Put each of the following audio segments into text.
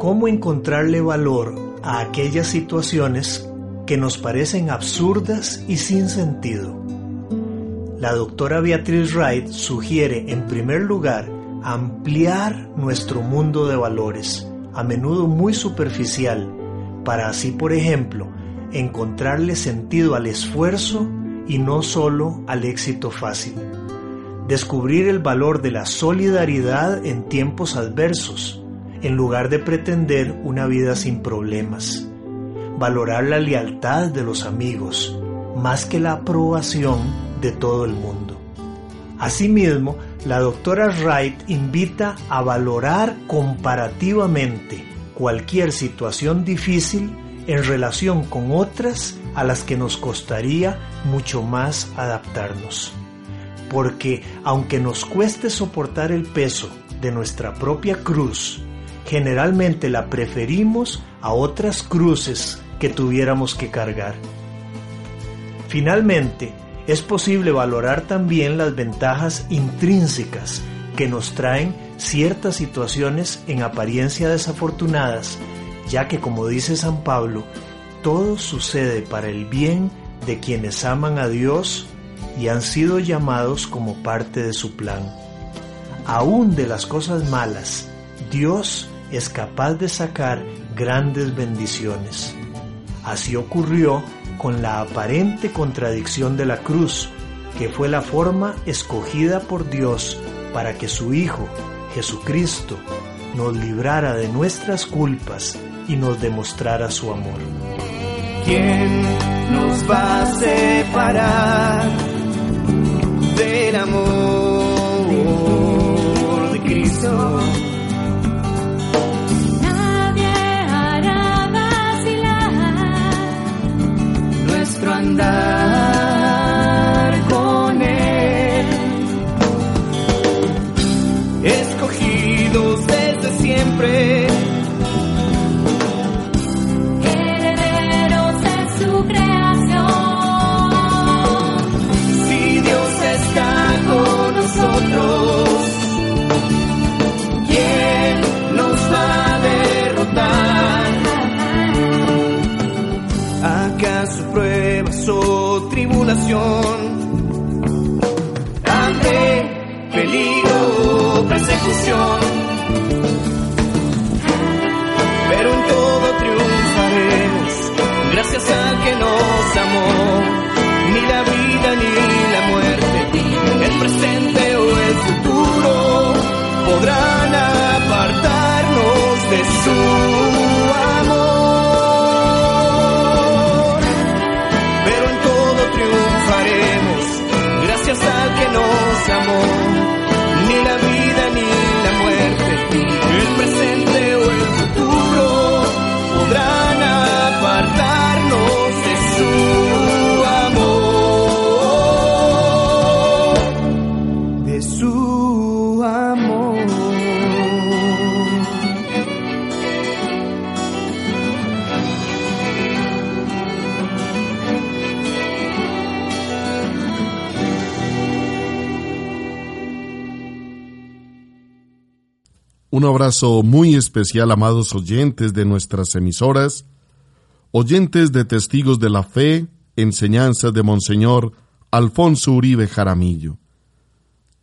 ¿Cómo encontrarle valor a aquellas situaciones que nos parecen absurdas y sin sentido? La doctora Beatriz Wright sugiere, en primer lugar, ampliar nuestro mundo de valores, a menudo muy superficial, para así, por ejemplo, encontrarle sentido al esfuerzo y no solo al éxito fácil. Descubrir el valor de la solidaridad en tiempos adversos, en lugar de pretender una vida sin problemas. Valorar la lealtad de los amigos, más que la aprobación de todo el mundo. Asimismo, la doctora Wright invita a valorar comparativamente cualquier situación difícil en relación con otras a las que nos costaría mucho más adaptarnos. Porque aunque nos cueste soportar el peso de nuestra propia cruz, generalmente la preferimos a otras cruces que tuviéramos que cargar. Finalmente, es posible valorar también las ventajas intrínsecas que nos traen ciertas situaciones en apariencia desafortunadas, ya que como dice San Pablo, todo sucede para el bien de quienes aman a Dios y han sido llamados como parte de su plan. Aún de las cosas malas, Dios es capaz de sacar grandes bendiciones. Así ocurrió con la aparente contradicción de la cruz, que fue la forma escogida por Dios para que su Hijo, Jesucristo, nos librara de nuestras culpas y nos demostrara su amor. ¿Quién nos va a separar del amor de Cristo? Andar Ante peligro persecución. Pero en todo triunfaremos, gracias al que nos amó. Ni la vida ni abrazo muy especial, amados oyentes de nuestras emisoras, oyentes de Testigos de la Fe, enseñanzas de Monseñor Alfonso Uribe Jaramillo,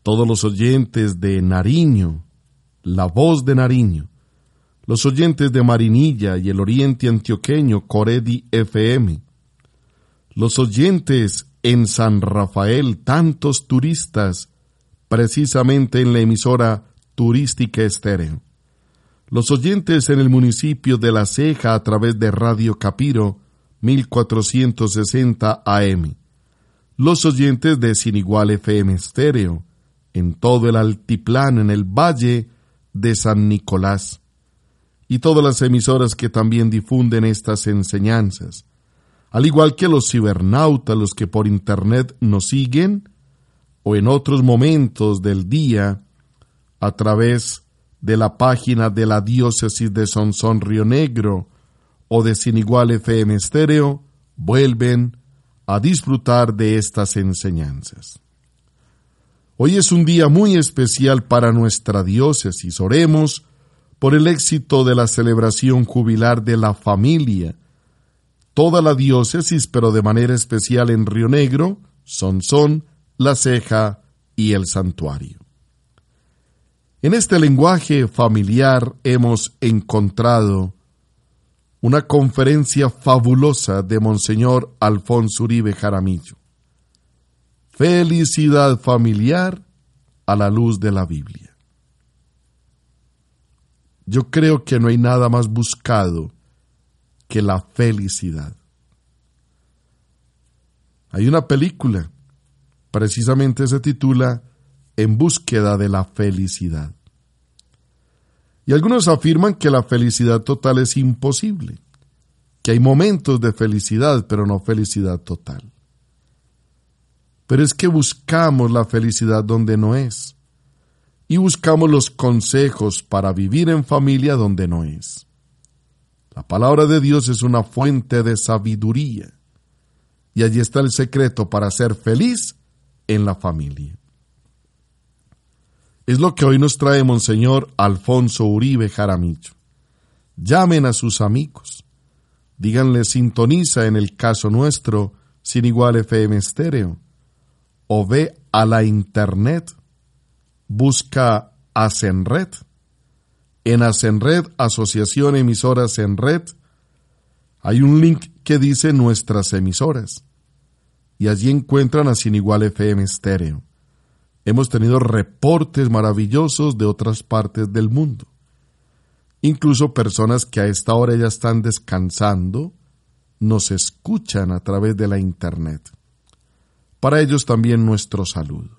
todos los oyentes de Nariño, La Voz de Nariño, los oyentes de Marinilla y el Oriente Antioqueño Coredi FM, los oyentes en San Rafael, tantos turistas, precisamente en la emisora Turística Estéreo. Los oyentes en el municipio de La Ceja a través de Radio Capiro 1460 AM. Los oyentes de Sin Igual FM Estéreo en todo el altiplano en el valle de San Nicolás. y todas las emisoras que también difunden estas enseñanzas, al igual que los cibernautas, los que por Internet nos siguen, o en otros momentos del día, a través de la página de la diócesis de Sonsón Río Negro o de Sin Igual FM Estéreo, vuelven a disfrutar de estas enseñanzas. Hoy es un día muy especial para nuestra diócesis. Oremos por el éxito de la celebración jubilar de la familia. Toda la diócesis, pero de manera especial en Río Negro, Sonsón, La Ceja y el Santuario. En este lenguaje familiar hemos encontrado una conferencia fabulosa de Monseñor Alfonso Uribe Jaramillo. Felicidad familiar a la luz de la Biblia. Yo creo que no hay nada más buscado que la felicidad. Hay una película, precisamente se titula En búsqueda de la felicidad. Y algunos afirman que la felicidad total es imposible, que hay momentos de felicidad, pero no felicidad total. Pero es que buscamos la felicidad donde no es, y buscamos los consejos para vivir en familia donde no es. La palabra de Dios es una fuente de sabiduría, y allí está el secreto para ser feliz en la familia. Es lo que hoy nos trae Monseñor Alfonso Uribe Jaramillo. Llamen a sus amigos. Díganle sintoniza en el caso nuestro sin igual FM estéreo. O ve a la internet. Busca Asenred. En Asenred, Asociación Emisoras en Red, hay un link que dice nuestras emisoras. Y allí encuentran a Sin Igual FM estéreo hemos tenido reportes maravillosos de otras partes del mundo. Incluso personas que a esta hora ya están descansando nos escuchan a través de la Internet. Para ellos también nuestro saludo.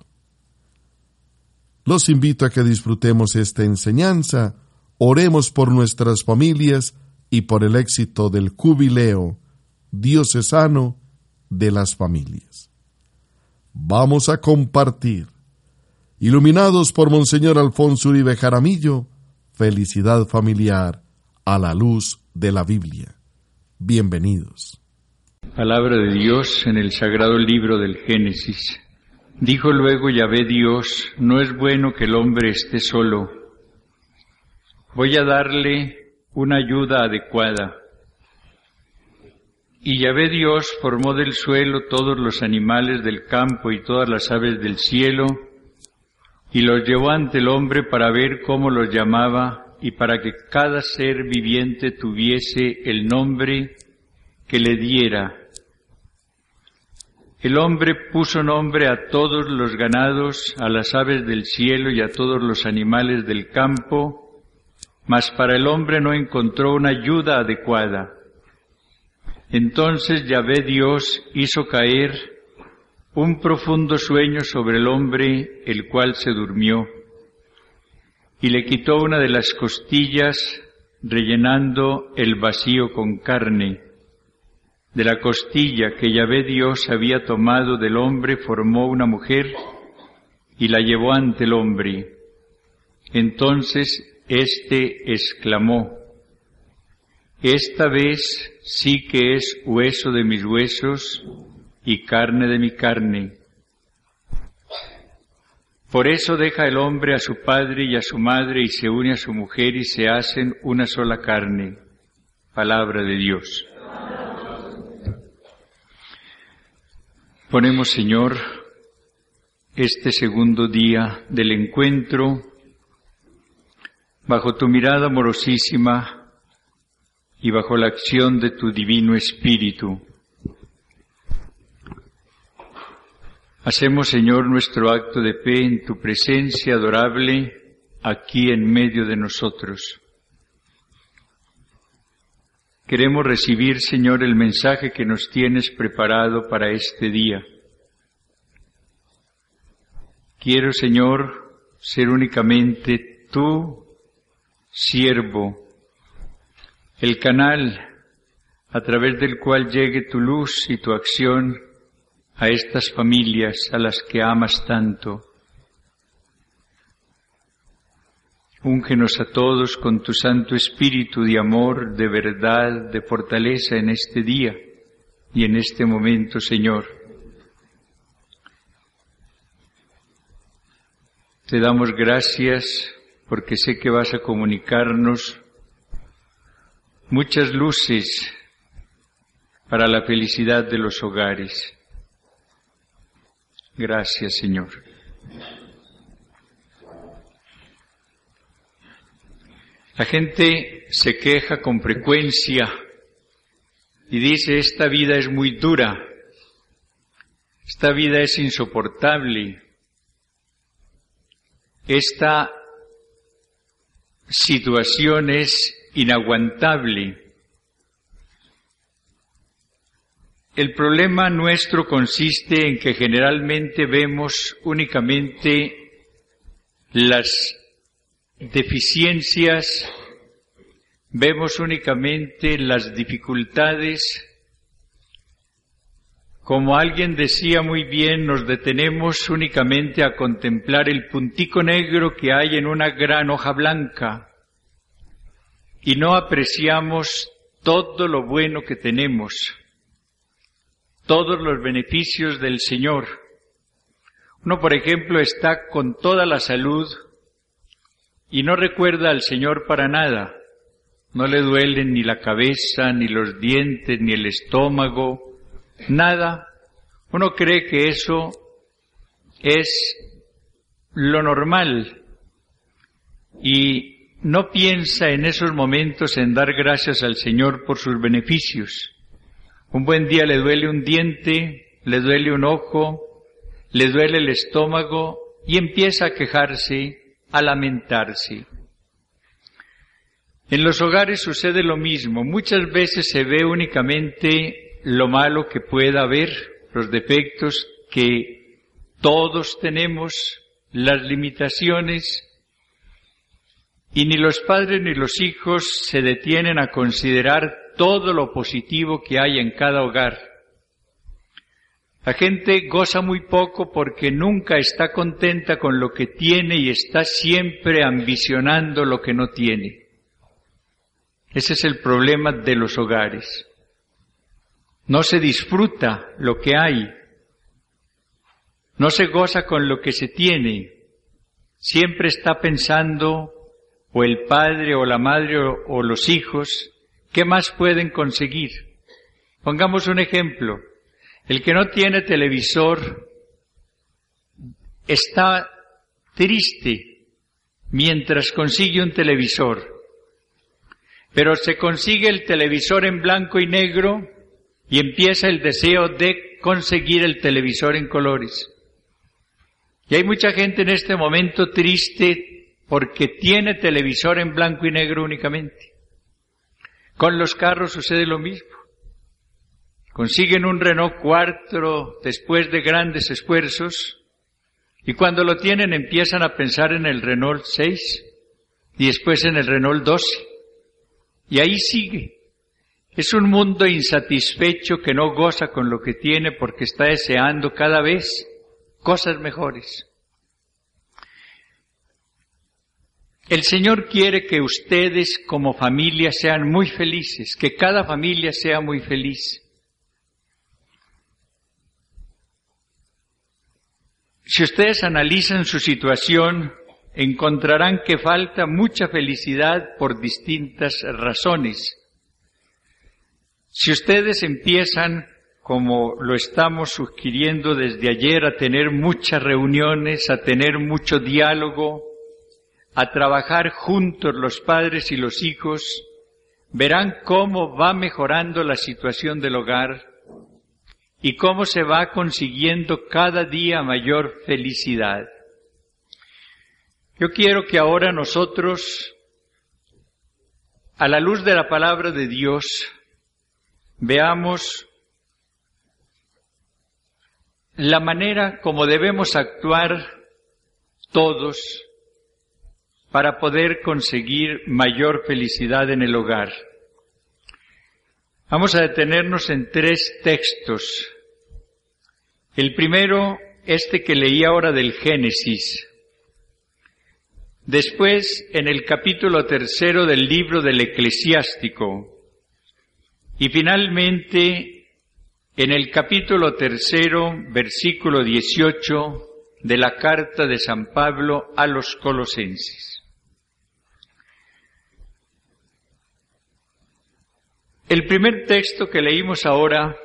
Los invito a que disfrutemos esta enseñanza, oremos por nuestras familias y por el éxito del jubileo diocesano de las familias. Vamos a compartir Iluminados por Monseñor Alfonso Uribe Jaramillo, felicidad familiar a la luz de la Biblia. Bienvenidos. Palabra de Dios en el sagrado libro del Génesis. Dijo luego Yahvé Dios, no es bueno que el hombre esté solo. Voy a darle una ayuda adecuada. Y Yahvé Dios formó del suelo todos los animales del campo y todas las aves del cielo, y los llevó ante el hombre para ver cómo los llamaba y para que cada ser viviente tuviese el nombre que le diera. El hombre puso nombre a todos los ganados, a las aves del cielo y a todos los animales del campo, mas para el hombre no encontró una ayuda adecuada. Entonces Yahvé Dios hizo caer un profundo sueño sobre el hombre, el cual se durmió, y le quitó una de las costillas, rellenando el vacío con carne. De la costilla que Yahvé Dios había tomado del hombre formó una mujer y la llevó ante el hombre. Entonces éste exclamó, Esta vez sí que es hueso de mis huesos y carne de mi carne. Por eso deja el hombre a su padre y a su madre y se une a su mujer y se hacen una sola carne. Palabra de Dios. Ponemos, Señor, este segundo día del encuentro bajo tu mirada amorosísima y bajo la acción de tu divino Espíritu. Hacemos, Señor, nuestro acto de fe en tu presencia adorable aquí en medio de nosotros. Queremos recibir, Señor, el mensaje que nos tienes preparado para este día. Quiero, Señor, ser únicamente tu siervo, el canal a través del cual llegue tu luz y tu acción a estas familias a las que amas tanto. Úngenos a todos con tu Santo Espíritu de amor, de verdad, de fortaleza en este día y en este momento, Señor. Te damos gracias porque sé que vas a comunicarnos muchas luces para la felicidad de los hogares. Gracias, Señor. La gente se queja con frecuencia y dice, esta vida es muy dura, esta vida es insoportable, esta situación es inaguantable. El problema nuestro consiste en que generalmente vemos únicamente las deficiencias, vemos únicamente las dificultades. Como alguien decía muy bien, nos detenemos únicamente a contemplar el puntico negro que hay en una gran hoja blanca y no apreciamos todo lo bueno que tenemos, todos los beneficios del Señor. Uno, por ejemplo, está con toda la salud, y no recuerda al Señor para nada. No le duelen ni la cabeza, ni los dientes, ni el estómago, nada. Uno cree que eso es lo normal y no piensa en esos momentos en dar gracias al Señor por sus beneficios. Un buen día le duele un diente, le duele un ojo, le duele el estómago y empieza a quejarse a lamentarse. En los hogares sucede lo mismo. Muchas veces se ve únicamente lo malo que pueda haber, los defectos que todos tenemos, las limitaciones, y ni los padres ni los hijos se detienen a considerar todo lo positivo que hay en cada hogar. La gente goza muy poco porque nunca está contenta con lo que tiene y está siempre ambicionando lo que no tiene. Ese es el problema de los hogares. No se disfruta lo que hay. No se goza con lo que se tiene. Siempre está pensando o el padre o la madre o, los hijos qué más pueden conseguir. Pongamos un ejemplo. El que no tiene televisor está triste mientras consigue un televisor, pero se consigue el televisor en blanco y negro y empieza el deseo de conseguir el televisor en colores. Y hay mucha gente en este momento triste porque tiene televisor en blanco y negro únicamente. Con los carros sucede lo mismo. Consiguen un Renault 4 después de grandes esfuerzos y cuando lo tienen empiezan a pensar en el Renault 6 y después en el Renault 12. Y ahí sigue. Es un mundo insatisfecho que no goza con lo que tiene porque está deseando cada vez cosas mejores. El Señor quiere que ustedes como familia sean muy felices, que cada familia sea muy feliz. Si ustedes analizan su situación, encontrarán que falta mucha felicidad por distintas razones. Si ustedes empiezan, como lo estamos sugiriendo desde ayer, a tener muchas reuniones, a tener mucho diálogo, a trabajar juntos los padres y los hijos, verán cómo va mejorando la situación del hogar, y cómo se va consiguiendo cada día mayor felicidad. Yo quiero que ahora nosotros, a la luz de la palabra de Dios, veamos la manera como debemos actuar todos para poder conseguir mayor felicidad en el hogar. Vamos a detenernos en tres textos. El primero, este que leí ahora del Génesis. Después, en el capítulo tercero del libro del Eclesiástico. Y finalmente, en el capítulo tercero, versículo 18 de la carta de San Pablo a los colosenses. El primer texto que leímos ahora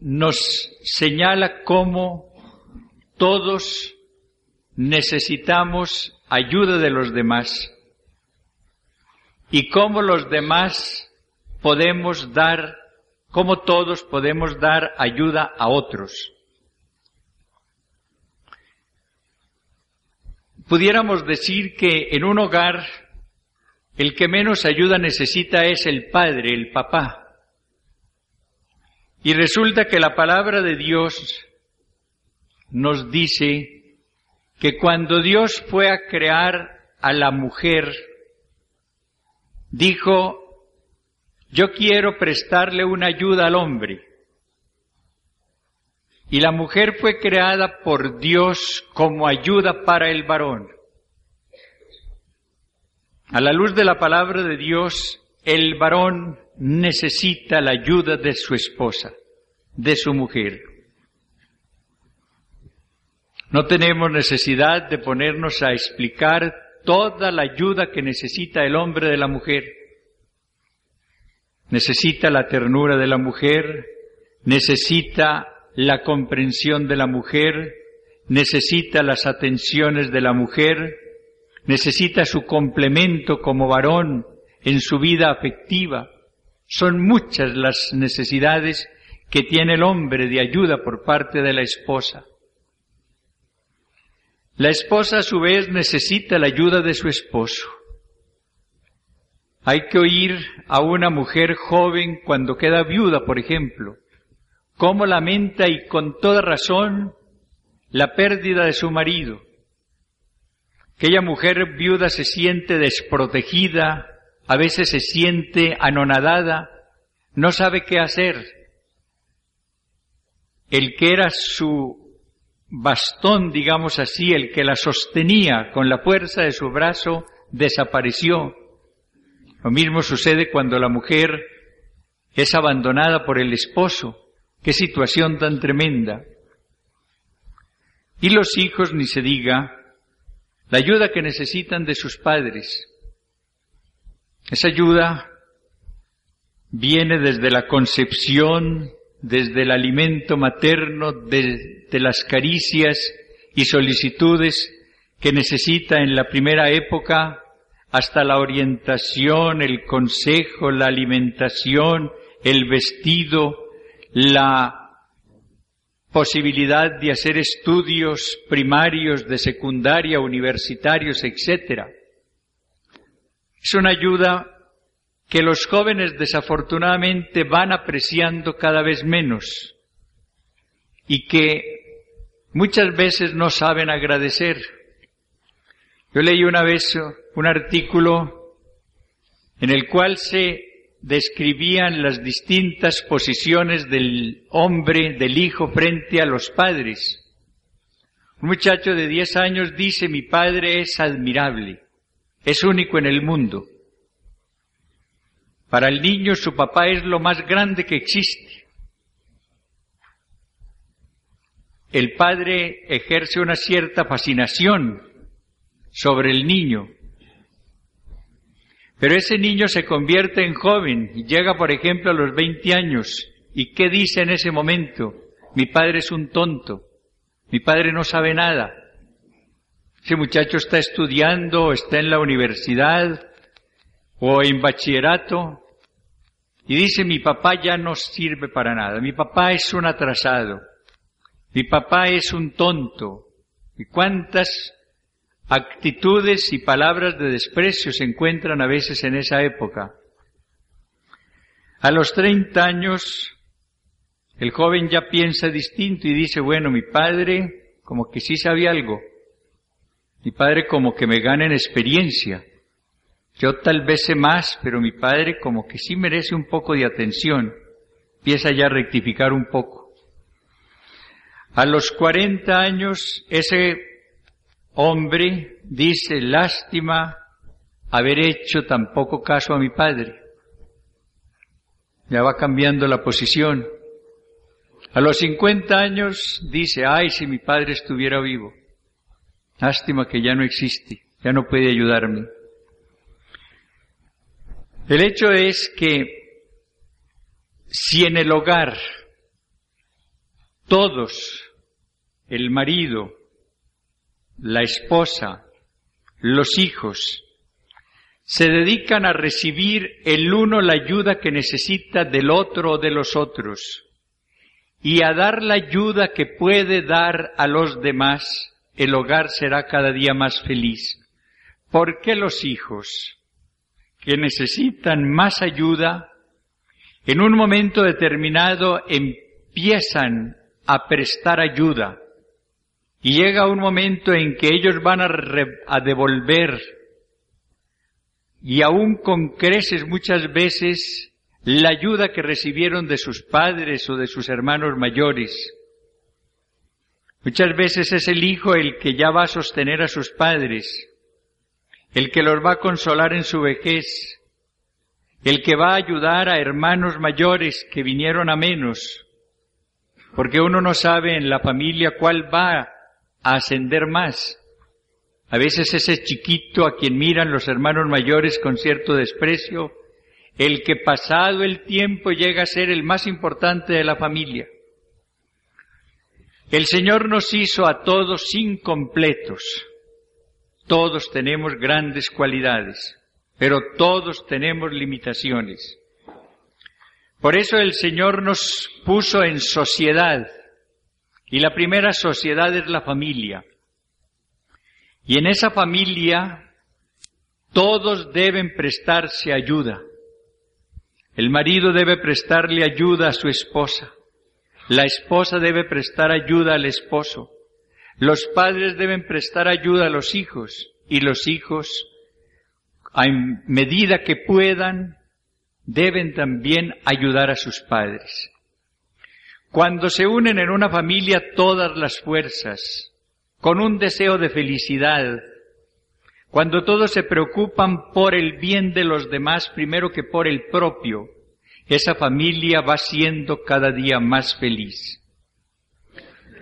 nos señala cómo todos necesitamos ayuda de los demás y cómo los demás podemos dar, cómo todos podemos dar ayuda a otros. Pudiéramos decir que en un hogar el que menos ayuda necesita es el padre, el papá. Y resulta que la palabra de Dios nos dice que cuando Dios fue a crear a la mujer, dijo, yo quiero prestarle una ayuda al hombre. Y la mujer fue creada por Dios como ayuda para el varón. A la luz de la palabra de Dios, el varón necesita la ayuda de su esposa, de su mujer. No tenemos necesidad de ponernos a explicar toda la ayuda que necesita el hombre de la mujer. Necesita la ternura de la mujer, necesita la comprensión de la mujer, necesita las atenciones de la mujer, necesita su complemento como varón en su vida afectiva. Son muchas las necesidades que tiene el hombre de ayuda por parte de la esposa. La esposa a su vez necesita la ayuda de su esposo. Hay que oír a una mujer joven cuando queda viuda, por ejemplo, cómo lamenta y con toda razón la pérdida de su marido. Aquella mujer viuda se siente desprotegida, a veces se siente anonadada, no sabe qué hacer. El que era su bastón, digamos así, el que la sostenía con la fuerza de su brazo, desapareció. Lo mismo sucede cuando la mujer es abandonada por el esposo. Qué situación tan tremenda. Y los hijos, ni se diga, la ayuda que necesitan de sus padres. Esa ayuda viene desde la concepción, desde el alimento materno, de, de, las caricias y solicitudes que necesita en la primera época, hasta la orientación, el consejo, la alimentación, el vestido, la posibilidad de hacer estudios primarios, de secundaria, universitarios, etc. Es una ayuda que los jóvenes desafortunadamente van apreciando cada vez menos y que muchas veces no saben agradecer. Yo leí una vez un artículo en el cual se describían las distintas posiciones del hombre, del hijo frente a los padres. Un muchacho de 10 años dice, mi padre es admirable, es único en el mundo. Para el niño su papá es lo más grande que existe. El padre ejerce una cierta fascinación sobre el niño, pero ese niño se convierte en joven y llega, por ejemplo, a los 20 años. ¿Y qué dice en ese momento? Mi padre es un tonto. Mi padre no sabe nada. Ese muchacho está estudiando, está en la universidad o en bachillerato y dice, mi papá ya no sirve para nada. Mi papá es un atrasado. Mi papá es un tonto. ¿Y cuántas actitudes y palabras de desprecio se encuentran a veces en esa época. A los 30 años, el joven ya piensa distinto y dice, bueno, mi padre como que sí sabe algo. Mi padre como que me gana en experiencia. Yo tal vez sé más, pero mi padre como que sí merece un poco de atención. Empieza ya a rectificar un poco. A los 40 años, ese hombre dice, lástima haber hecho tan poco caso a mi padre. Ya va cambiando la posición. A los 50 años dice, ay, si mi padre estuviera vivo. Lástima que ya no existe, ya no puede ayudarme. El hecho es que si en el hogar todos, el marido, la esposa, los hijos, se dedican a recibir el uno la ayuda que necesita del otro o de los otros y a dar la ayuda que puede dar a los demás, el hogar será cada día más feliz. ¿Por qué los hijos que necesitan más ayuda en un momento determinado empiezan a prestar ayuda y llega un momento en que ellos van a, devolver y aún con creces muchas veces la ayuda que recibieron de sus padres o de sus hermanos mayores. Muchas veces es el hijo el que ya va a sostener a sus padres, el que los va a consolar en su vejez, el que va a ayudar a hermanos mayores que vinieron a menos, porque uno no sabe en la familia cuál va a ascender más. A veces ese chiquito a quien miran los hermanos mayores con cierto desprecio, el que pasado el tiempo llega a ser el más importante de la familia. El Señor nos hizo a todos incompletos. Todos tenemos grandes cualidades, pero todos tenemos limitaciones. Por eso el Señor nos puso en sociedad, y la primera sociedad es la familia. Y en esa familia todos deben prestarse ayuda. El marido debe prestarle ayuda a su esposa. La esposa debe prestar ayuda al esposo. Los padres deben prestar ayuda a los hijos y los hijos, a medida que puedan, deben también ayudar a sus padres. Cuando se unen en una familia todas las fuerzas, con un deseo de felicidad, cuando todos se preocupan por el bien de los demás primero que por el propio, esa familia va siendo cada día más feliz.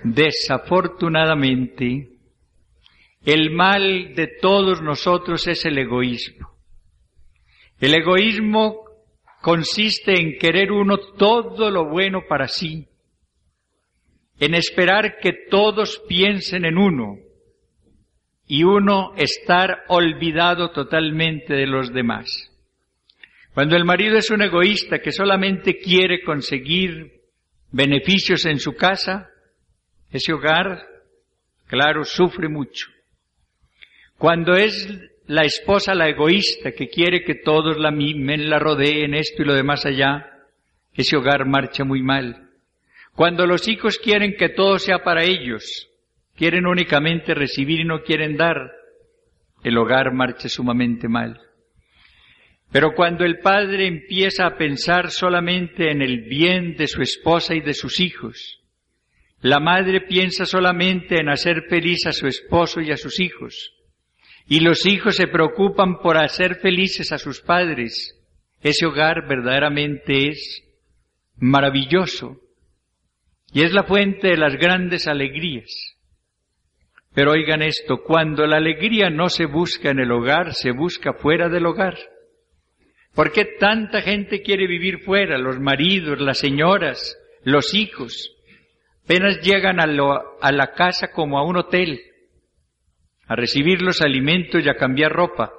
Desafortunadamente, el mal de todos nosotros es el egoísmo. El egoísmo consiste en querer uno todo lo bueno para sí, en esperar que todos piensen en uno y uno estar olvidado totalmente de los demás. Cuando el marido es un egoísta que solamente quiere conseguir beneficios en su casa, ese hogar, claro, sufre mucho. Cuando es la esposa la egoísta que quiere que todos la mimen, la rodeen, esto y lo demás allá, ese hogar marcha muy mal. Cuando los hijos quieren que todo sea para ellos, quieren únicamente recibir y no quieren dar, el hogar marcha sumamente mal. Pero cuando el padre empieza a pensar solamente en el bien de su esposa y de sus hijos, la madre piensa solamente en hacer feliz a su esposo y a sus hijos, y los hijos se preocupan por hacer felices a sus padres, ese hogar verdaderamente es maravilloso, y es la fuente de las grandes alegrías. Pero oigan esto, cuando la alegría no se busca en el hogar, se busca fuera del hogar. ¿Por qué tanta gente quiere vivir fuera? Los maridos, las señoras, los hijos. Apenas llegan a, a la casa como a un hotel, a recibir los alimentos y a cambiar ropa,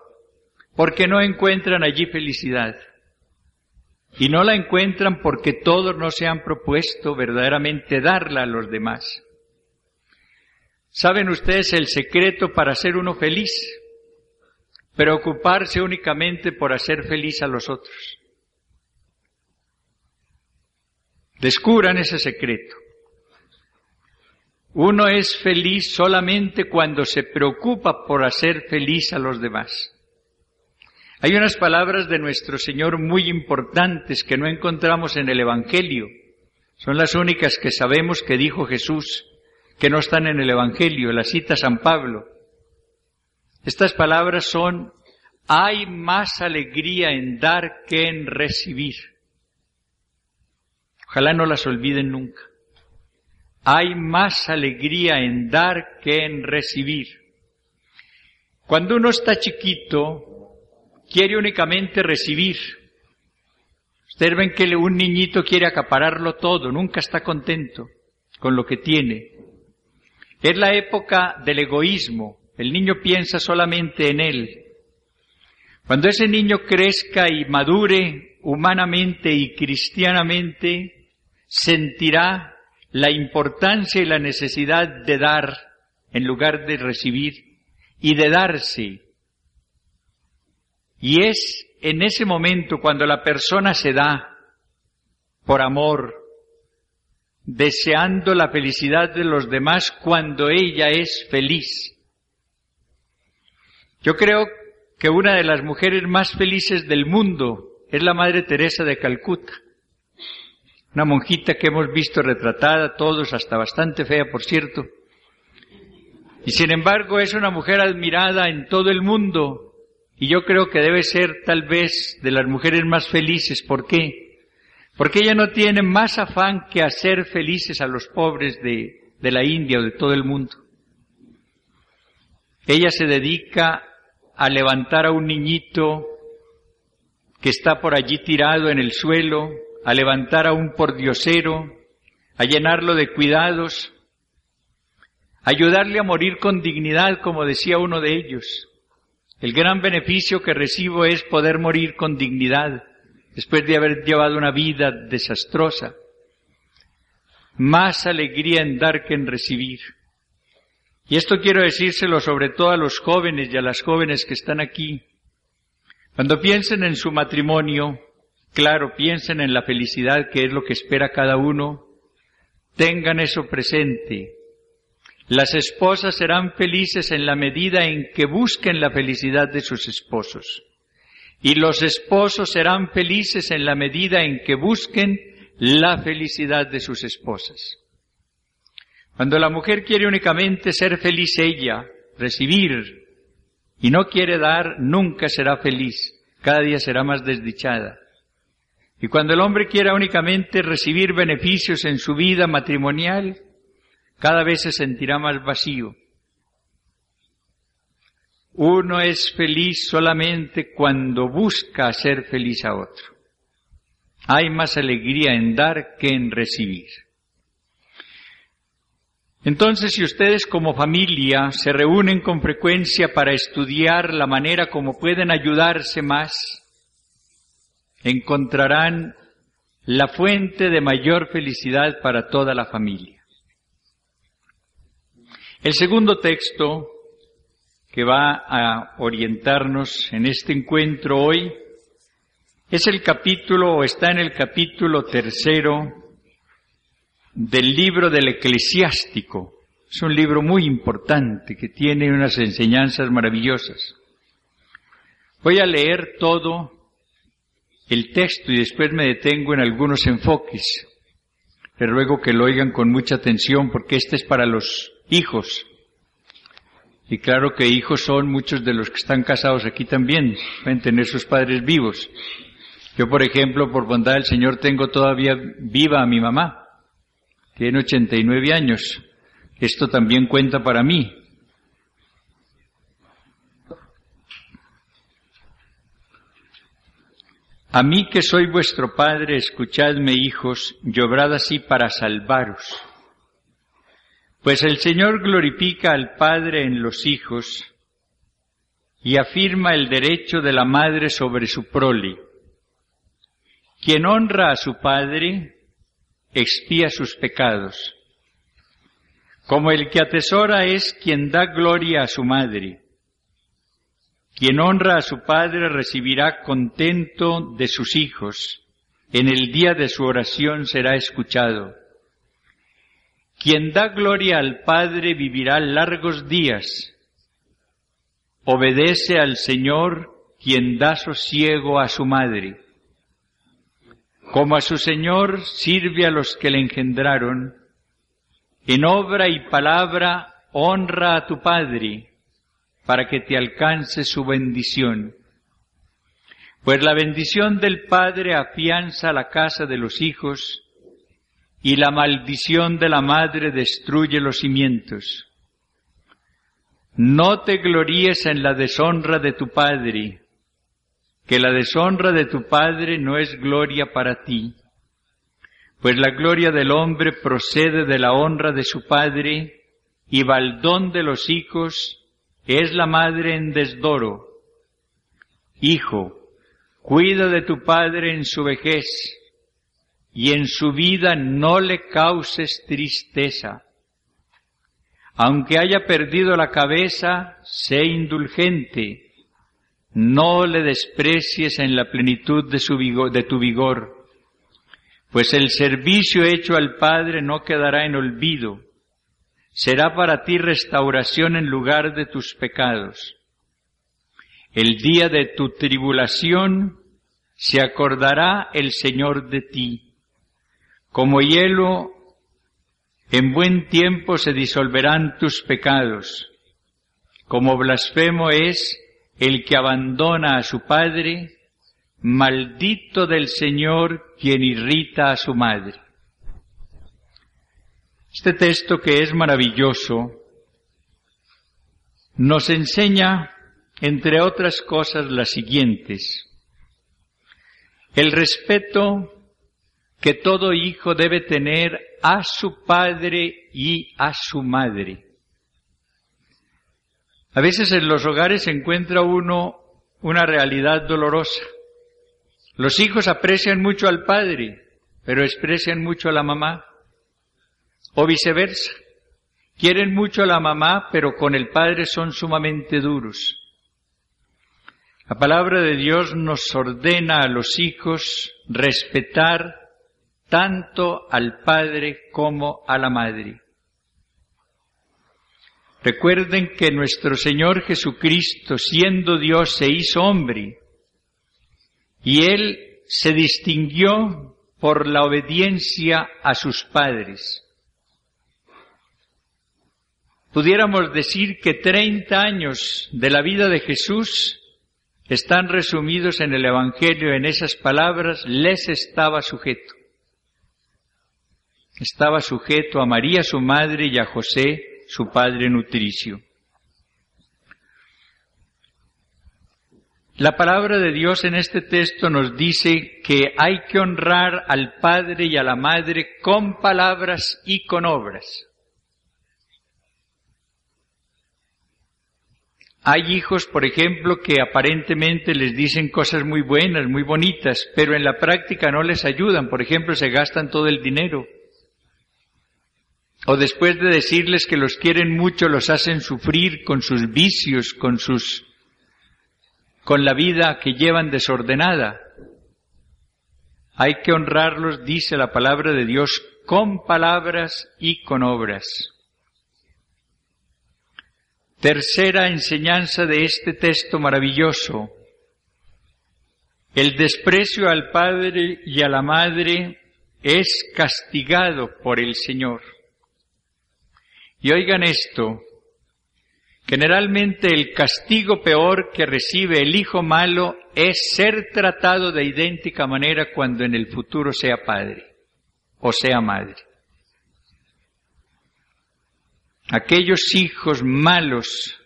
porque no encuentran allí felicidad. Y no la encuentran porque todos no se han propuesto verdaderamente darla a los demás. ¿Saben ustedes el secreto para ser uno feliz? Preocuparse únicamente por hacer feliz a los otros. Descubran ese secreto. Uno es feliz solamente cuando se preocupa por hacer feliz a los demás. Hay unas palabras de nuestro Señor muy importantes que no encontramos en el Evangelio. Son las únicas que sabemos que dijo Jesús, que no están en el Evangelio, la cita San Pablo. Estas palabras son, hay más alegría en dar que en recibir. Ojalá no las olviden nunca. Hay más alegría en dar que en recibir. Cuando uno está chiquito, quiere únicamente recibir. Ustedes ven que un niñito quiere acapararlo todo, nunca está contento con lo que tiene. Es la época del egoísmo, el niño piensa solamente en él. Cuando ese niño crezca y madure humanamente y cristianamente, sentirá la importancia y la necesidad de dar en lugar de recibir y de darse y es en ese momento cuando la persona se da por amor, deseando la felicidad de los demás cuando ella es feliz. Yo creo que una de las mujeres más felices del mundo es la Madre Teresa de Calcuta, una monjita que hemos visto retratada todos, hasta bastante fea por cierto, y sin embargo es una mujer admirada en todo el mundo y yo creo que debe ser tal vez de las mujeres más felices. ¿Por qué? Porque ella no tiene más afán que hacer felices a los pobres de, de la India o de todo el mundo. Ella se dedica a levantar a un niñito que está por allí tirado en el suelo, a levantar a un pordiosero, a llenarlo de cuidados, ayudarle a morir con dignidad, como decía uno de ellos. El gran beneficio que recibo es poder morir con dignidad después de haber llevado una vida desastrosa. Más alegría en dar que en recibir. Y esto quiero decírselo sobre todo a los jóvenes y a las jóvenes que están aquí. Cuando piensen en su matrimonio, claro, piensen en la felicidad que es lo que espera cada uno, tengan eso presente las esposas serán felices en la medida en que busquen la felicidad de sus esposos. Y los esposos serán felices en la medida en que busquen la felicidad de sus esposas. Cuando la mujer quiere únicamente ser feliz ella, recibir, y no quiere dar, nunca será feliz, cada día será más desdichada. Y cuando el hombre quiera únicamente recibir beneficios en su vida matrimonial, cada vez se sentirá más vacío. Uno es feliz solamente cuando busca hacer feliz a otro. Hay más alegría en dar que en recibir. Entonces, si ustedes como familia se reúnen con frecuencia para estudiar la manera como pueden ayudarse más, encontrarán la fuente de mayor felicidad para toda la familia. El segundo texto que va a orientarnos en este encuentro hoy es el capítulo, o está en el capítulo tercero del libro del eclesiástico. Es un libro muy importante que tiene unas enseñanzas maravillosas. Voy a leer todo el texto y después me detengo en algunos enfoques. Pero ruego que lo oigan con mucha atención porque este es para los hijos. Y claro que hijos son muchos de los que están casados aquí también, pueden tener sus padres vivos. Yo, por ejemplo, por bondad del Señor, tengo todavía viva a mi mamá. Tiene 89 años. Esto también cuenta para mí. A mí que soy vuestro Padre, escuchadme, hijos, y obrad así para salvaros. Pues el Señor glorifica al Padre en los hijos y afirma el derecho de la madre sobre su prole. Quien honra a su Padre expía sus pecados, como el que atesora es quien da gloria a su madre. Quien honra a su Padre recibirá contento de sus hijos, en el día de su oración será escuchado. Quien da gloria al Padre vivirá largos días. Obedece al Señor quien da sosiego a su madre. Como a su Señor sirve a los que le engendraron, en obra y palabra honra a tu Padre, para que te alcance su bendición. Pues la bendición del Padre afianza la casa de los hijos, y la maldición de la madre destruye los cimientos. No te gloríes en la deshonra de tu Padre, que la deshonra de tu Padre no es gloria para ti, pues la gloria del hombre procede de la honra de su Padre, y baldón de los hijos es la madre en desdoro. Hijo, cuida de tu Padre en su vejez, y en su vida no le causes tristeza. Aunque haya perdido la cabeza, sé indulgente, no le desprecies en la plenitud de, su vigor, de tu vigor, pues el servicio hecho al Padre no quedará en olvido, será para ti restauración en lugar de tus pecados. El día de tu tribulación se acordará el Señor de ti. Como hielo, en buen tiempo se disolverán tus pecados. Como blasfemo es el que abandona a su padre, maldito del Señor quien irrita a su madre. Este texto que es maravilloso nos enseña, entre otras cosas, las siguientes. El respeto que todo hijo debe tener a su padre y a su madre. A veces en los hogares se encuentra uno una realidad dolorosa. Los hijos aprecian mucho al padre, pero desprecian mucho a la mamá. O viceversa. Quieren mucho a la mamá, pero con el padre son sumamente duros. La palabra de Dios nos ordena a los hijos respetar tanto al padre como a la madre. Recuerden que nuestro Señor Jesucristo, siendo Dios, se hizo hombre y Él se distinguió por la obediencia a sus padres. Pudiéramos decir que 30 años de la vida de Jesús están resumidos en el Evangelio en esas palabras, les estaba sujeto. Estaba sujeto a María su madre y a José su padre nutricio. La palabra de Dios en este texto nos dice que hay que honrar al padre y a la madre con palabras y con obras. Hay hijos, por ejemplo, que aparentemente les dicen cosas muy buenas, muy bonitas, pero en la práctica no les ayudan. Por ejemplo, se gastan todo el dinero. O después de decirles que los quieren mucho, los hacen sufrir con sus vicios, con sus, con la vida que llevan desordenada. Hay que honrarlos, dice la palabra de Dios, con palabras y con obras. Tercera enseñanza de este texto maravilloso. El desprecio al padre y a la madre es castigado por el Señor. Y oigan esto, generalmente el castigo peor que recibe el hijo malo es ser tratado de idéntica manera cuando en el futuro sea padre o sea madre. Aquellos hijos malos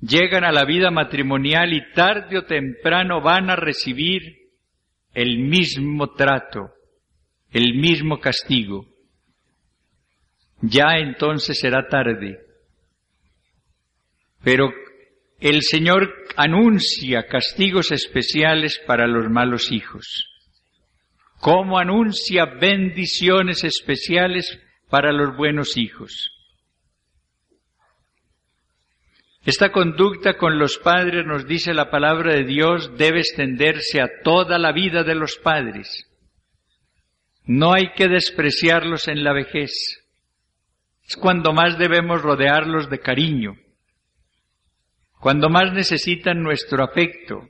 llegan a la vida matrimonial y tarde o temprano van a recibir el mismo trato, el mismo castigo ya entonces será tarde. Pero el Señor anuncia castigos especiales para los malos hijos, como anuncia bendiciones especiales para los buenos hijos. Esta conducta con los padres, nos dice la palabra de Dios, debe extenderse a toda la vida de los padres. No hay que despreciarlos en la vejez es cuando más debemos rodearlos de cariño. cuando más necesitan nuestro afecto.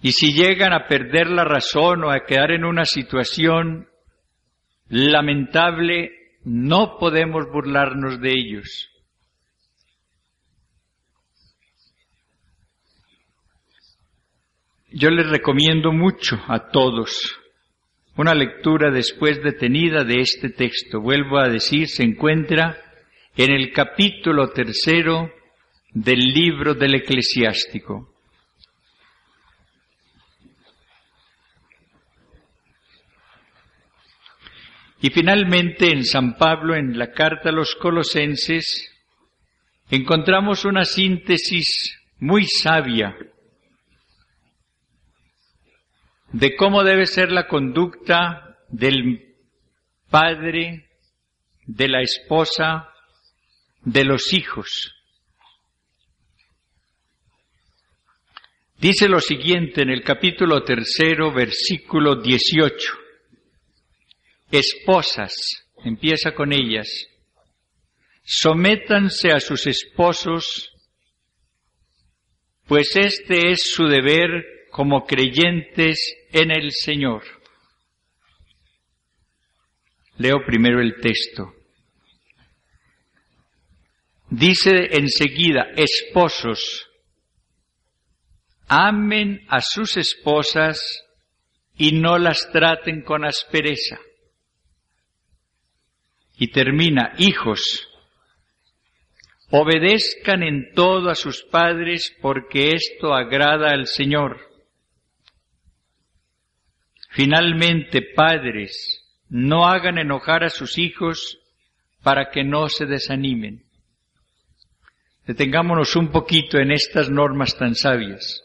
Y si llegan a perder la razón o a quedar en una situación lamentable, no podemos burlarnos de ellos. Yo les recomiendo mucho a todos una lectura después detenida de este texto. Vuelvo a decir, se encuentra en el capítulo tercero del libro del eclesiástico. Y finalmente en San Pablo, en la carta a los colosenses, encontramos una síntesis muy sabia de cómo debe ser la conducta del padre, de la esposa, de los hijos. Dice lo siguiente en el capítulo tercero, versículo 18. Esposas, empieza con ellas, sométanse a sus esposos, pues este es su deber como creyentes en el Señor. Leo primero el texto. Dice enseguida, esposos, amen a sus esposas y no las traten con aspereza. Y termina, hijos, obedezcan en todo a sus padres porque esto agrada al Señor. Finalmente, padres, no hagan enojar a sus hijos para que no se desanimen. Detengámonos un poquito en estas normas tan sabias.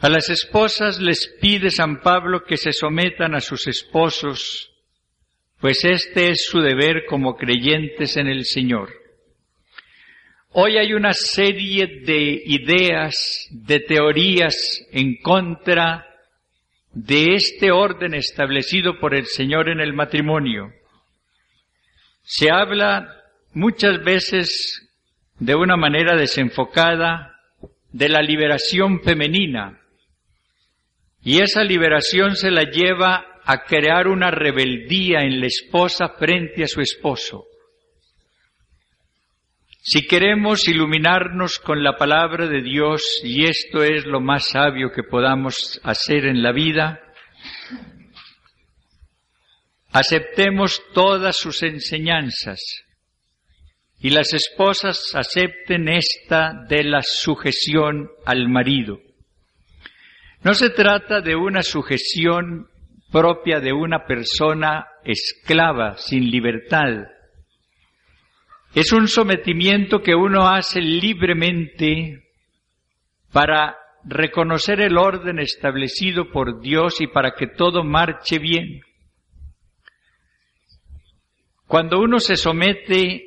A las esposas les pide San Pablo que se sometan a sus esposos, pues este es su deber como creyentes en el Señor. Hoy hay una serie de ideas, de teorías en contra de este orden establecido por el Señor en el matrimonio. Se habla muchas veces de una manera desenfocada de la liberación femenina y esa liberación se la lleva a crear una rebeldía en la esposa frente a su esposo. Si queremos iluminarnos con la palabra de Dios, y esto es lo más sabio que podamos hacer en la vida, aceptemos todas sus enseñanzas y las esposas acepten esta de la sujeción al marido. No se trata de una sujeción propia de una persona esclava, sin libertad, es un sometimiento que uno hace libremente para reconocer el orden establecido por Dios y para que todo marche bien. Cuando uno se somete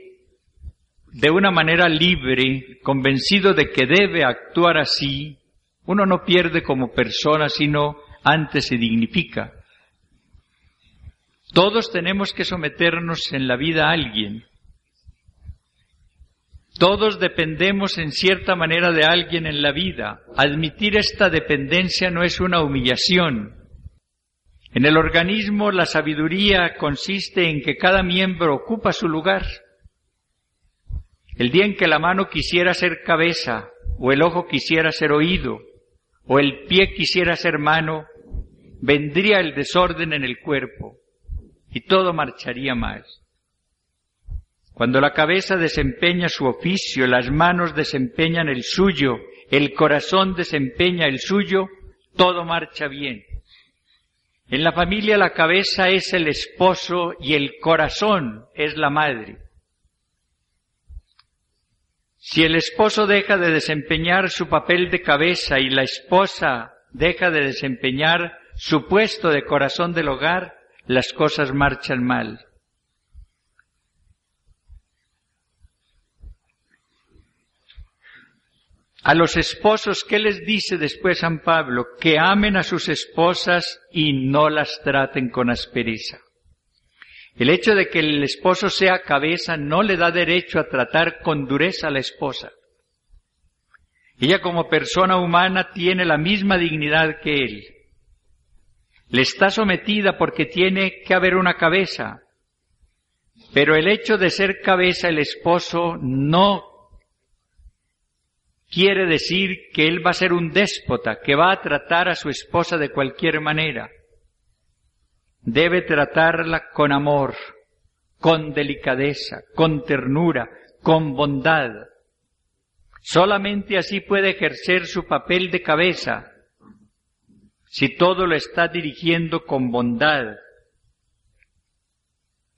de una manera libre, convencido de que debe actuar así, uno no pierde como persona, sino antes se dignifica. Todos tenemos que someternos en la vida a alguien. Todos dependemos en cierta manera de alguien en la vida. Admitir esta dependencia no es una humillación. En el organismo la sabiduría consiste en que cada miembro ocupa su lugar. El día en que la mano quisiera ser cabeza, o el ojo quisiera ser oído, o el pie quisiera ser mano, vendría el desorden en el cuerpo y todo marcharía mal. Cuando la cabeza desempeña su oficio, las manos desempeñan el suyo, el corazón desempeña el suyo, todo marcha bien. En la familia la cabeza es el esposo y el corazón es la madre. Si el esposo deja de desempeñar su papel de cabeza y la esposa deja de desempeñar su puesto de corazón del hogar, las cosas marchan mal. A los esposos, ¿qué les dice después San Pablo? Que amen a sus esposas y no las traten con aspereza. El hecho de que el esposo sea cabeza no le da derecho a tratar con dureza a la esposa. Ella como persona humana tiene la misma dignidad que él. Le está sometida porque tiene que haber una cabeza. Pero el hecho de ser cabeza el esposo no quiere decir que él va a ser un déspota, que va a tratar a su esposa de cualquier manera. Debe tratarla con amor, con delicadeza, con ternura, con bondad. Solamente así puede ejercer su papel de cabeza, si todo lo está dirigiendo con bondad.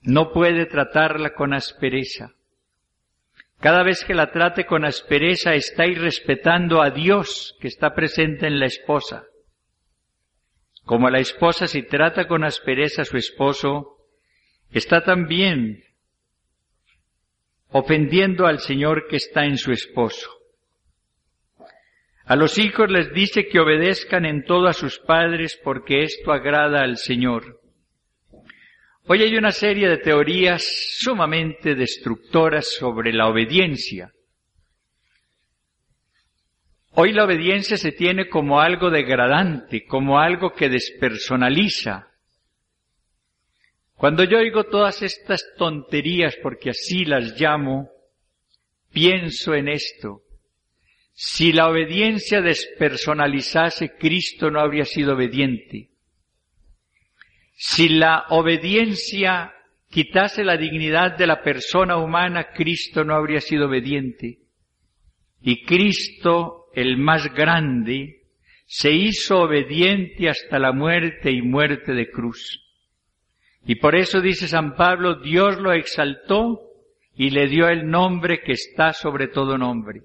No puede tratarla con aspereza. Cada vez que la trate con aspereza está irrespetando a Dios que está presente en la esposa. Como la esposa si trata con aspereza a su esposo, está también ofendiendo al Señor que está en su esposo. A los hijos les dice que obedezcan en todo a sus padres porque esto agrada al Señor. Hoy hay una serie de teorías sumamente destructoras sobre la obediencia. Hoy la obediencia se tiene como algo degradante, como algo que despersonaliza. Cuando yo oigo todas estas tonterías, porque así las llamo, pienso en esto. Si la obediencia despersonalizase, Cristo no habría sido obediente. Si la obediencia quitase la dignidad de la persona humana, Cristo no habría sido obediente. Y Cristo, el más grande, se hizo obediente hasta la muerte y muerte de cruz. Y por eso dice San Pablo, Dios lo exaltó y le dio el nombre que está sobre todo nombre.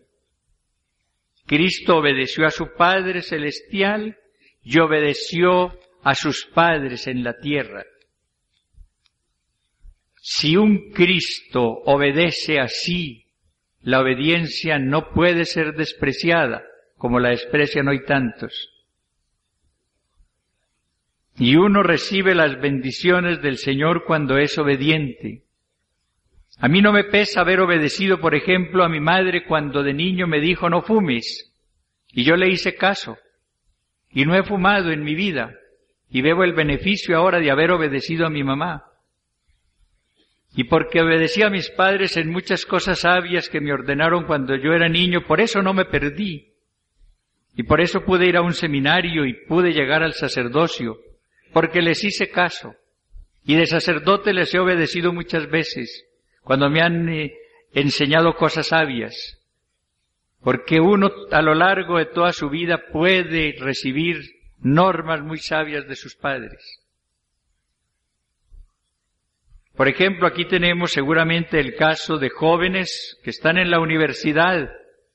Cristo obedeció a su Padre Celestial y obedeció a sus padres en la tierra. Si un Cristo obedece así, la obediencia no puede ser despreciada como la desprecian hoy tantos. Y uno recibe las bendiciones del Señor cuando es obediente. A mí no me pesa haber obedecido, por ejemplo, a mi madre cuando de niño me dijo no fumes. Y yo le hice caso. Y no he fumado en mi vida y veo el beneficio ahora de haber obedecido a mi mamá. Y porque obedecí a mis padres en muchas cosas sabias que me ordenaron cuando yo era niño, por eso no me perdí. Y por eso pude ir a un seminario y pude llegar al sacerdocio, porque les hice caso. Y de sacerdote les he obedecido muchas veces, cuando me han eh, enseñado cosas sabias. Porque uno a lo largo de toda su vida puede recibir normas muy sabias de sus padres. Por ejemplo, aquí tenemos seguramente el caso de jóvenes que están en la universidad,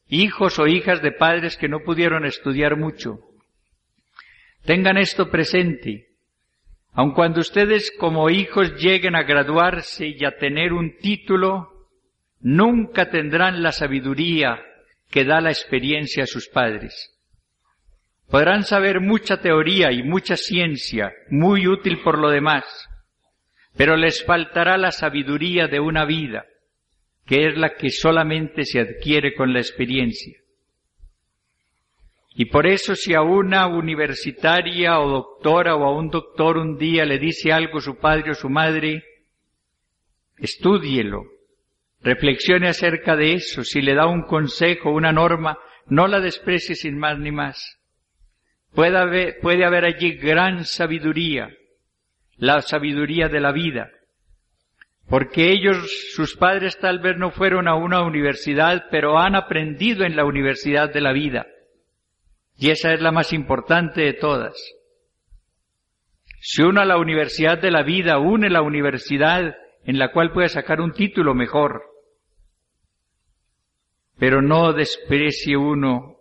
hijos o hijas de padres que no pudieron estudiar mucho. Tengan esto presente. Aun cuando ustedes como hijos lleguen a graduarse y a tener un título, nunca tendrán la sabiduría que da la experiencia a sus padres. Podrán saber mucha teoría y mucha ciencia, muy útil por lo demás, pero les faltará la sabiduría de una vida, que es la que solamente se adquiere con la experiencia. Y por eso si a una universitaria o doctora o a un doctor un día le dice algo su padre o su madre, estúdielo, reflexione acerca de eso, si le da un consejo, una norma, no la desprecie sin más ni más. Puede haber, allí gran sabiduría, la sabiduría de la vida, porque ellos, sus padres tal vez no fueron a una universidad, pero han aprendido en la universidad de la vida. Y esa es la más importante de todas. Si uno a la universidad de la vida une la universidad en la cual puede sacar un título mejor, pero no desprecie uno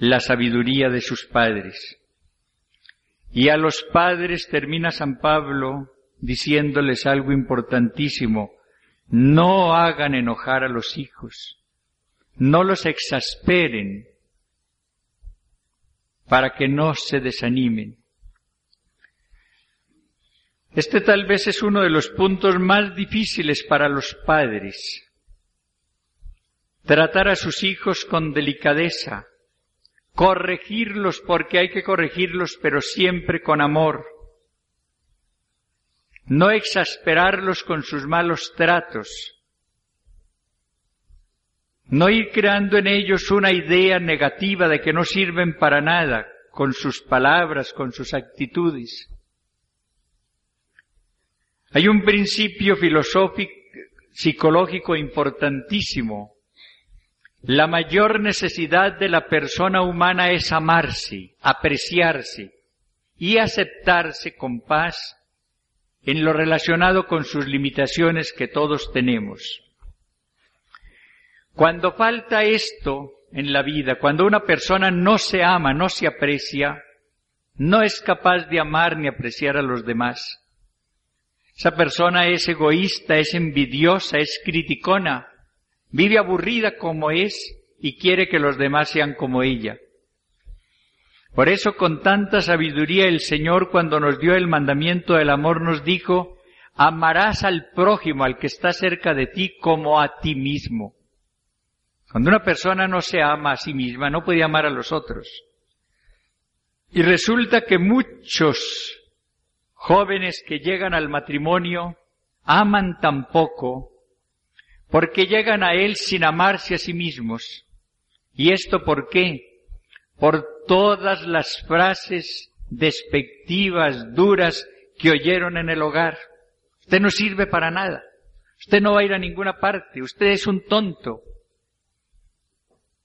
la sabiduría de sus padres. Y a los padres termina San Pablo diciéndoles algo importantísimo. No hagan enojar a los hijos. No los exasperen para que no se desanimen. Este tal vez es uno de los puntos más difíciles para los padres. Tratar a sus hijos con delicadeza, corregirlos porque hay que corregirlos, pero siempre con amor. No exasperarlos con sus malos tratos. No ir creando en ellos una idea negativa de que no sirven para nada con sus palabras, con sus actitudes. Hay un principio filosófico, psicológico importantísimo. La mayor necesidad de la persona humana es amarse, apreciarse y aceptarse con paz en lo relacionado con sus limitaciones que todos tenemos. Cuando falta esto en la vida, cuando una persona no se ama, no se aprecia, no es capaz de amar ni apreciar a los demás. Esa persona es egoísta, es envidiosa, es criticona, vive aburrida como es y quiere que los demás sean como ella. Por eso con tanta sabiduría el Señor cuando nos dio el mandamiento del amor nos dijo, amarás al prójimo, al que está cerca de ti, como a ti mismo. Cuando una persona no se ama a sí misma, no puede amar a los otros. Y resulta que muchos jóvenes que llegan al matrimonio aman tan poco porque llegan a él sin amarse a sí mismos. ¿Y esto por qué? Por todas las frases despectivas, duras que oyeron en el hogar. Usted no sirve para nada. Usted no va a ir a ninguna parte. Usted es un tonto.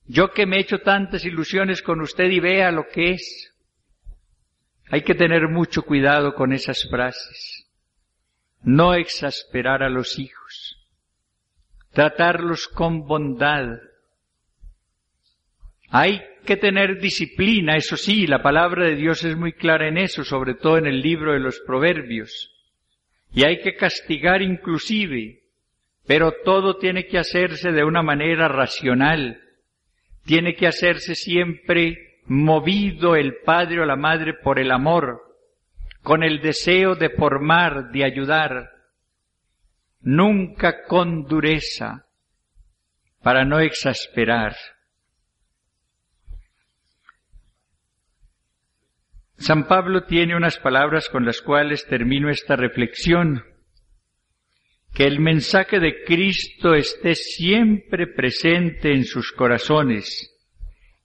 Yo que me he hecho tantas ilusiones con usted y vea lo que es. Hay que tener mucho cuidado con esas frases. No exasperar a los hijos. Tratarlos con bondad. Hay que tener disciplina, eso sí, la palabra de Dios es muy clara en eso, sobre todo en el libro de los Proverbios. Y hay que castigar inclusive, pero todo tiene que hacerse de una manera racional, tiene que hacerse siempre movido el padre o la madre por el amor, con el deseo de formar, de ayudar, nunca con dureza, para no exasperar. San Pablo tiene unas palabras con las cuales termino esta reflexión que el mensaje de Cristo esté siempre presente en sus corazones.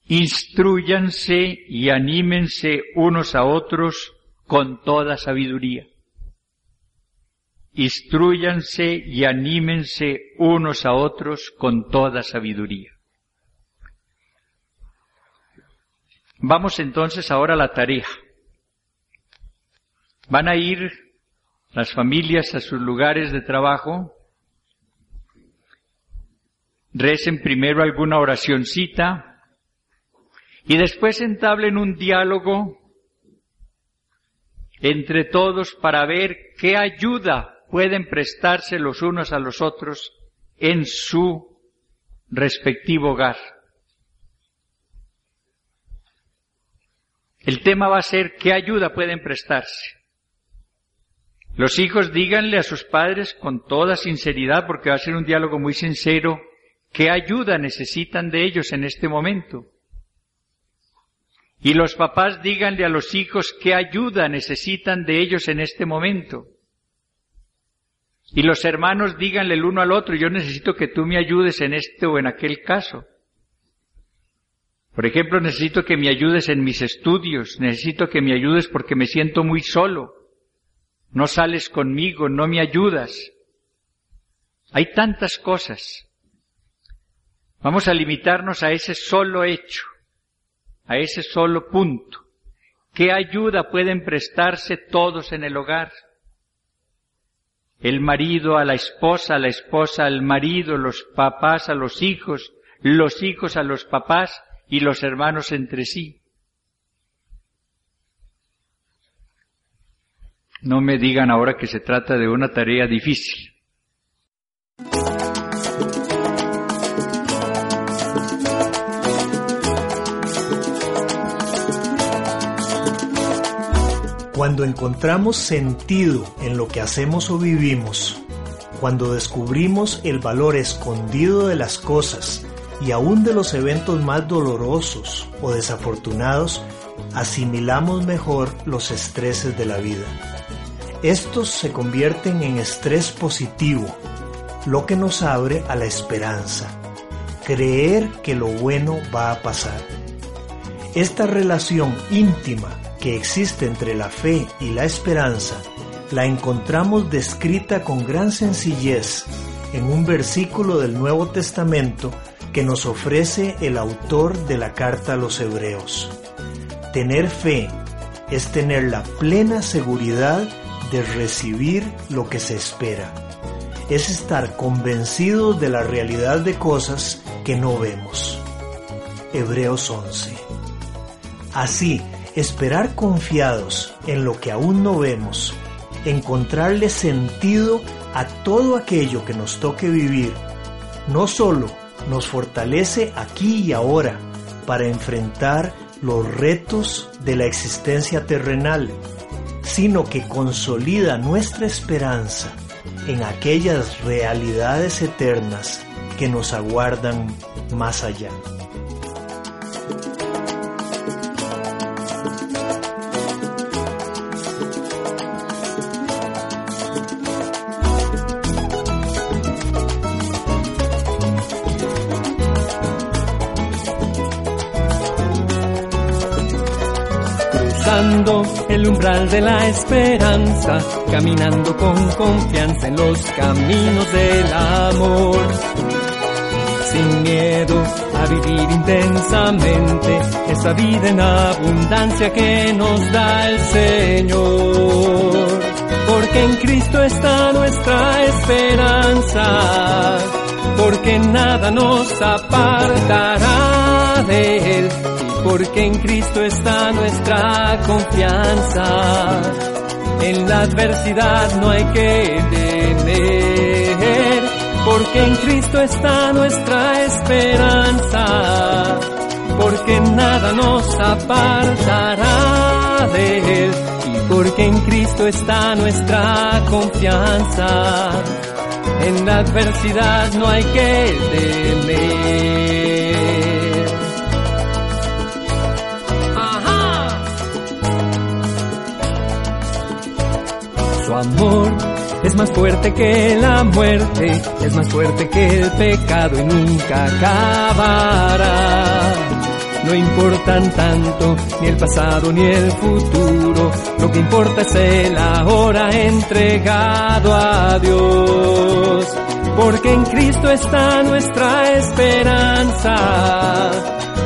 Instruyanse y anímense unos a otros con toda sabiduría. Instruyanse y anímense unos a otros con toda sabiduría. Vamos entonces ahora a la tarea. Van a ir las familias a sus lugares de trabajo, recen primero alguna oracioncita y después entablen un diálogo entre todos para ver qué ayuda pueden prestarse los unos a los otros en su respectivo hogar. El tema va a ser qué ayuda pueden prestarse. Los hijos díganle a sus padres con toda sinceridad, porque va a ser un diálogo muy sincero, qué ayuda necesitan de ellos en este momento. Y los papás díganle a los hijos qué ayuda necesitan de ellos en este momento. Y los hermanos díganle el uno al otro, yo necesito que tú me ayudes en este o en aquel caso. Por ejemplo, necesito que me ayudes en mis estudios, necesito que me ayudes porque me siento muy solo no sales conmigo, no me ayudas. Hay tantas cosas. Vamos a limitarnos a ese solo hecho, a ese solo punto. ¿Qué ayuda pueden prestarse todos en el hogar? El marido a la esposa, la esposa al marido, los papás a los hijos, los hijos a los papás y los hermanos entre sí. No me digan ahora que se trata de una tarea difícil. Cuando encontramos sentido en lo que hacemos o vivimos, cuando descubrimos el valor escondido de las cosas y aún de los eventos más dolorosos o desafortunados, asimilamos mejor los estreses de la vida. Estos se convierten en estrés positivo, lo que nos abre a la esperanza, creer que lo bueno va a pasar. Esta relación íntima que existe entre la fe y la esperanza la encontramos descrita con gran sencillez en un versículo del Nuevo Testamento que nos ofrece el autor de la carta a los Hebreos. Tener fe es tener la plena seguridad de recibir lo que se espera. Es estar convencidos de la realidad de cosas que no vemos. Hebreos 11. Así, esperar confiados en lo que aún no vemos, encontrarle sentido a todo aquello que nos toque vivir, no solo nos fortalece aquí y ahora para enfrentar los retos de la existencia terrenal, sino que consolida nuestra esperanza en aquellas realidades eternas que nos aguardan más allá. El umbral de la esperanza, caminando con confianza en los caminos del amor. Sin miedo a vivir intensamente esa vida en abundancia que nos da el Señor. Porque en Cristo está nuestra esperanza, porque nada nos apartará porque en Cristo está nuestra confianza. En la adversidad no hay que temer, porque en Cristo está nuestra esperanza, porque nada nos apartará de Él, y porque en Cristo está nuestra confianza. En la adversidad no hay que temer. Amor es más fuerte que la muerte, es más fuerte que el pecado y nunca acabará. No importan tanto ni el pasado ni el futuro, lo que importa es el ahora entregado a Dios. Porque en Cristo está nuestra esperanza,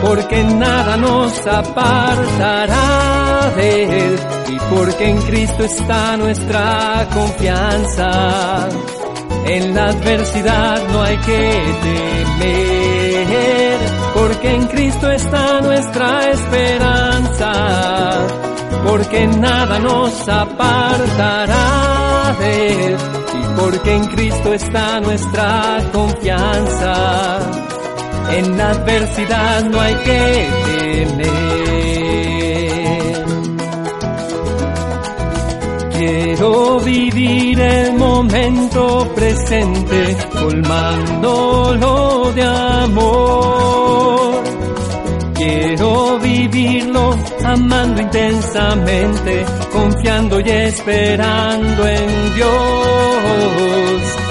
porque nada nos apartará de Él y porque en Cristo está nuestra confianza. En la adversidad no hay que temer, porque en Cristo está nuestra esperanza, porque nada nos apartará de Él, y porque en Cristo está nuestra confianza. En la adversidad no hay que temer. Quiero vivir el momento presente, colmándolo de amor. Quiero vivirlo amando intensamente, confiando y esperando en Dios.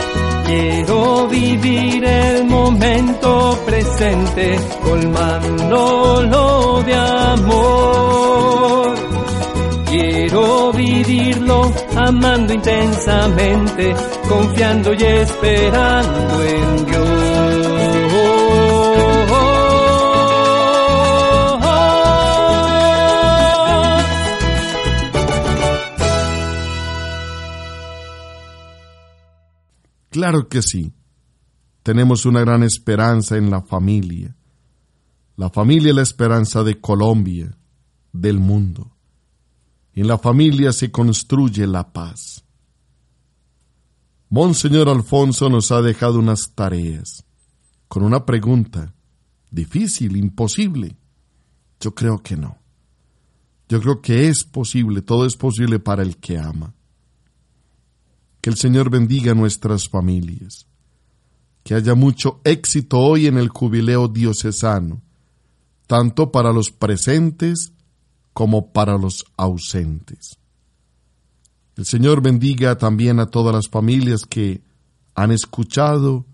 Quiero vivir el momento presente, colmándolo de amor Quiero vivirlo amando intensamente, confiando y esperando en Dios. Claro que sí. Tenemos una gran esperanza en la familia. La familia es la esperanza de Colombia, del mundo. En la familia se construye la paz. Monseñor Alfonso nos ha dejado unas tareas con una pregunta difícil, imposible. Yo creo que no. Yo creo que es posible, todo es posible para el que ama. Que el Señor bendiga nuestras familias. Que haya mucho éxito hoy en el jubileo diocesano, tanto para los presentes como para los ausentes. El Señor bendiga también a todas las familias que han escuchado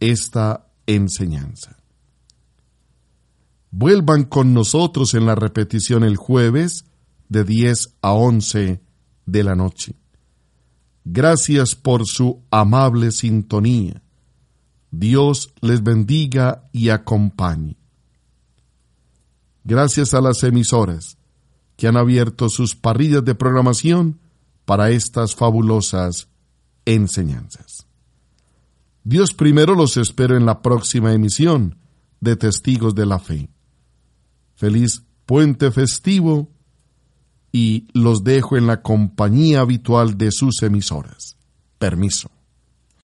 esta enseñanza. Vuelvan con nosotros en la repetición el jueves de 10 a 11 de la noche. Gracias por su amable sintonía. Dios les bendiga y acompañe. Gracias a las emisoras que han abierto sus parrillas de programación para estas fabulosas enseñanzas. Dios primero los espero en la próxima emisión de Testigos de la Fe. Feliz puente festivo y los dejo en la compañía habitual de sus emisoras. Permiso.